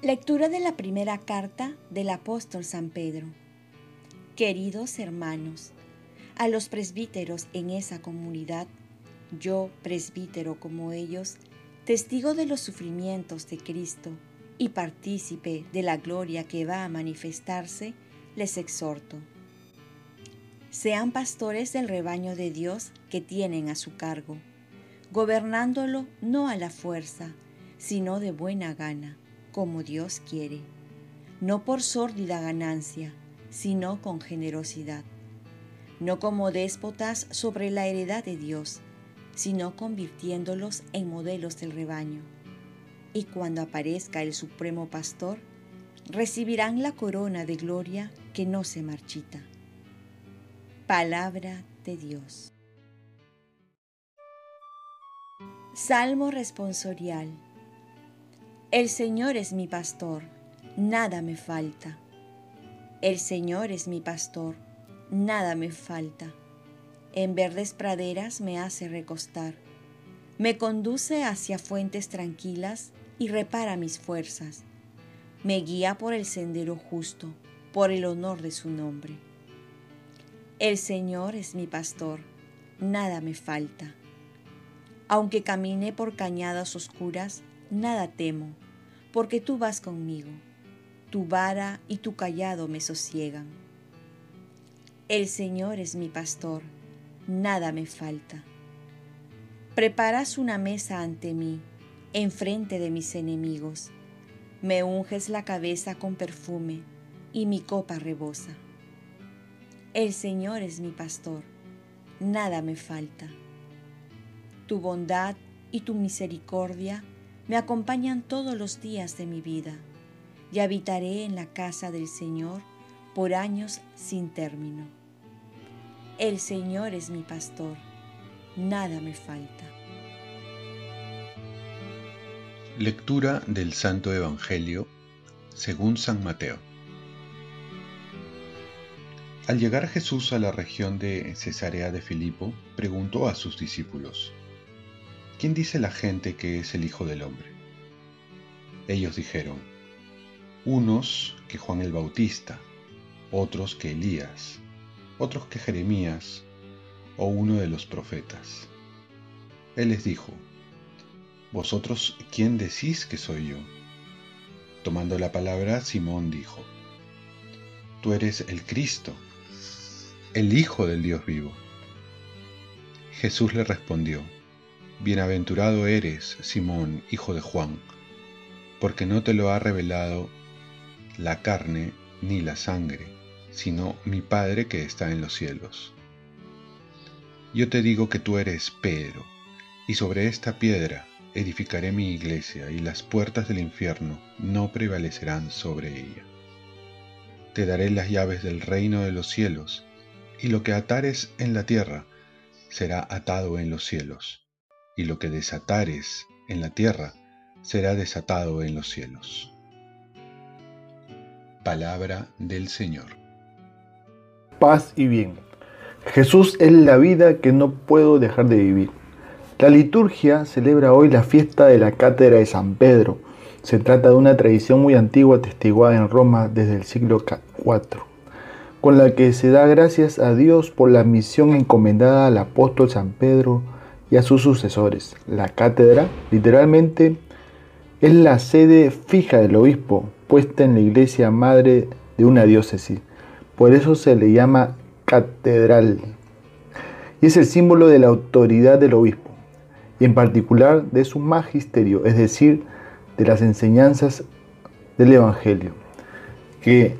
Lectura de la primera carta del apóstol San Pedro. Queridos hermanos, a los presbíteros en esa comunidad, yo, presbítero como ellos, testigo de los sufrimientos de Cristo y partícipe de la gloria que va a manifestarse, les exhorto. Sean pastores del rebaño de Dios que tienen a su cargo, gobernándolo no a la fuerza, sino de buena gana como Dios quiere, no por sórdida ganancia, sino con generosidad, no como déspotas sobre la heredad de Dios, sino convirtiéndolos en modelos del rebaño. Y cuando aparezca el Supremo Pastor, recibirán la corona de gloria que no se marchita. Palabra de Dios. Salmo responsorial. El Señor es mi pastor, nada me falta. El Señor es mi pastor, nada me falta. En verdes praderas me hace recostar. Me conduce hacia fuentes tranquilas y repara mis fuerzas. Me guía por el sendero justo, por el honor de su nombre. El Señor es mi pastor, nada me falta. Aunque camine por cañadas oscuras, nada temo, porque tú vas conmigo. Tu vara y tu callado me sosiegan. El Señor es mi pastor, nada me falta. Preparas una mesa ante mí, enfrente de mis enemigos. Me unges la cabeza con perfume y mi copa rebosa. El Señor es mi pastor, nada me falta. Tu bondad y tu misericordia me acompañan todos los días de mi vida y habitaré en la casa del Señor por años sin término. El Señor es mi pastor, nada me falta. Lectura del Santo Evangelio según San Mateo. Al llegar Jesús a la región de Cesarea de Filipo, preguntó a sus discípulos, ¿quién dice la gente que es el Hijo del Hombre? Ellos dijeron, unos que Juan el Bautista, otros que Elías, otros que Jeremías o uno de los profetas. Él les dijo, ¿Vosotros quién decís que soy yo? Tomando la palabra, Simón dijo, Tú eres el Cristo, el Hijo del Dios vivo. Jesús le respondió, Bienaventurado eres, Simón, hijo de Juan, porque no te lo ha revelado la carne ni la sangre, sino mi Padre que está en los cielos. Yo te digo que tú eres Pedro, y sobre esta piedra edificaré mi iglesia, y las puertas del infierno no prevalecerán sobre ella. Te daré las llaves del reino de los cielos, y lo que atares en la tierra será atado en los cielos y lo que desatares en la tierra será desatado en los cielos. Palabra del Señor. Paz y bien. Jesús es la vida que no puedo dejar de vivir. La liturgia celebra hoy la fiesta de la Cátedra de San Pedro. Se trata de una tradición muy antigua atestiguada en Roma desde el siglo IV, con la que se da gracias a Dios por la misión encomendada al apóstol San Pedro y a sus sucesores. La cátedra, literalmente, es la sede fija del obispo, puesta en la iglesia madre de una diócesis. Por eso se le llama catedral. Y es el símbolo de la autoridad del obispo, y en particular de su magisterio, es decir, de las enseñanzas del Evangelio, que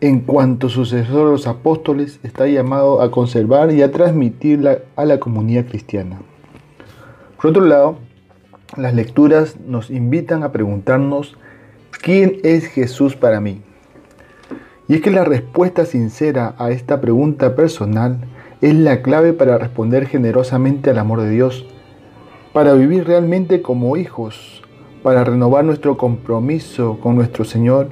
en cuanto sucesor de los apóstoles, está llamado a conservar y a transmitirla a la comunidad cristiana. Por otro lado, las lecturas nos invitan a preguntarnos, ¿quién es Jesús para mí? Y es que la respuesta sincera a esta pregunta personal es la clave para responder generosamente al amor de Dios, para vivir realmente como hijos, para renovar nuestro compromiso con nuestro Señor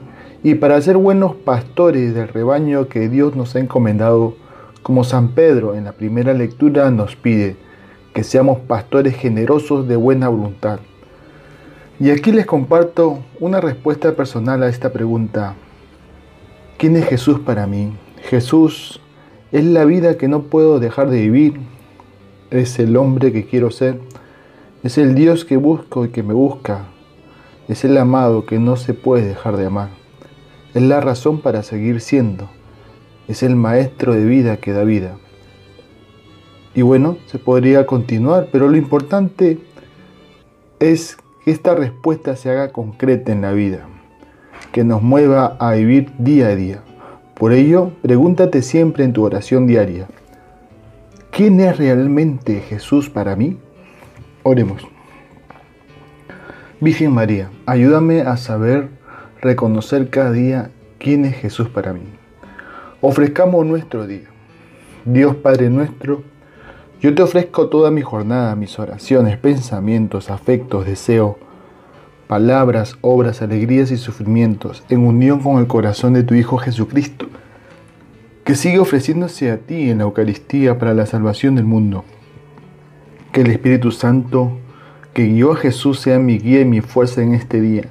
y para ser buenos pastores del rebaño que Dios nos ha encomendado, como San Pedro en la primera lectura nos pide, que seamos pastores generosos de buena voluntad. Y aquí les comparto una respuesta personal a esta pregunta. ¿Quién es Jesús para mí? Jesús es la vida que no puedo dejar de vivir. Es el hombre que quiero ser. Es el Dios que busco y que me busca. Es el amado que no se puede dejar de amar. Es la razón para seguir siendo. Es el maestro de vida que da vida. Y bueno, se podría continuar, pero lo importante es que esta respuesta se haga concreta en la vida, que nos mueva a vivir día a día. Por ello, pregúntate siempre en tu oración diaria, ¿quién es realmente Jesús para mí? Oremos. Virgen María, ayúdame a saber reconocer cada día quién es Jesús para mí. Ofrezcamos nuestro día. Dios Padre nuestro, yo te ofrezco toda mi jornada, mis oraciones, pensamientos, afectos, deseos, palabras, obras, alegrías y sufrimientos, en unión con el corazón de tu Hijo Jesucristo, que sigue ofreciéndose a ti en la Eucaristía para la salvación del mundo. Que el Espíritu Santo que guió a Jesús sea mi guía y mi fuerza en este día,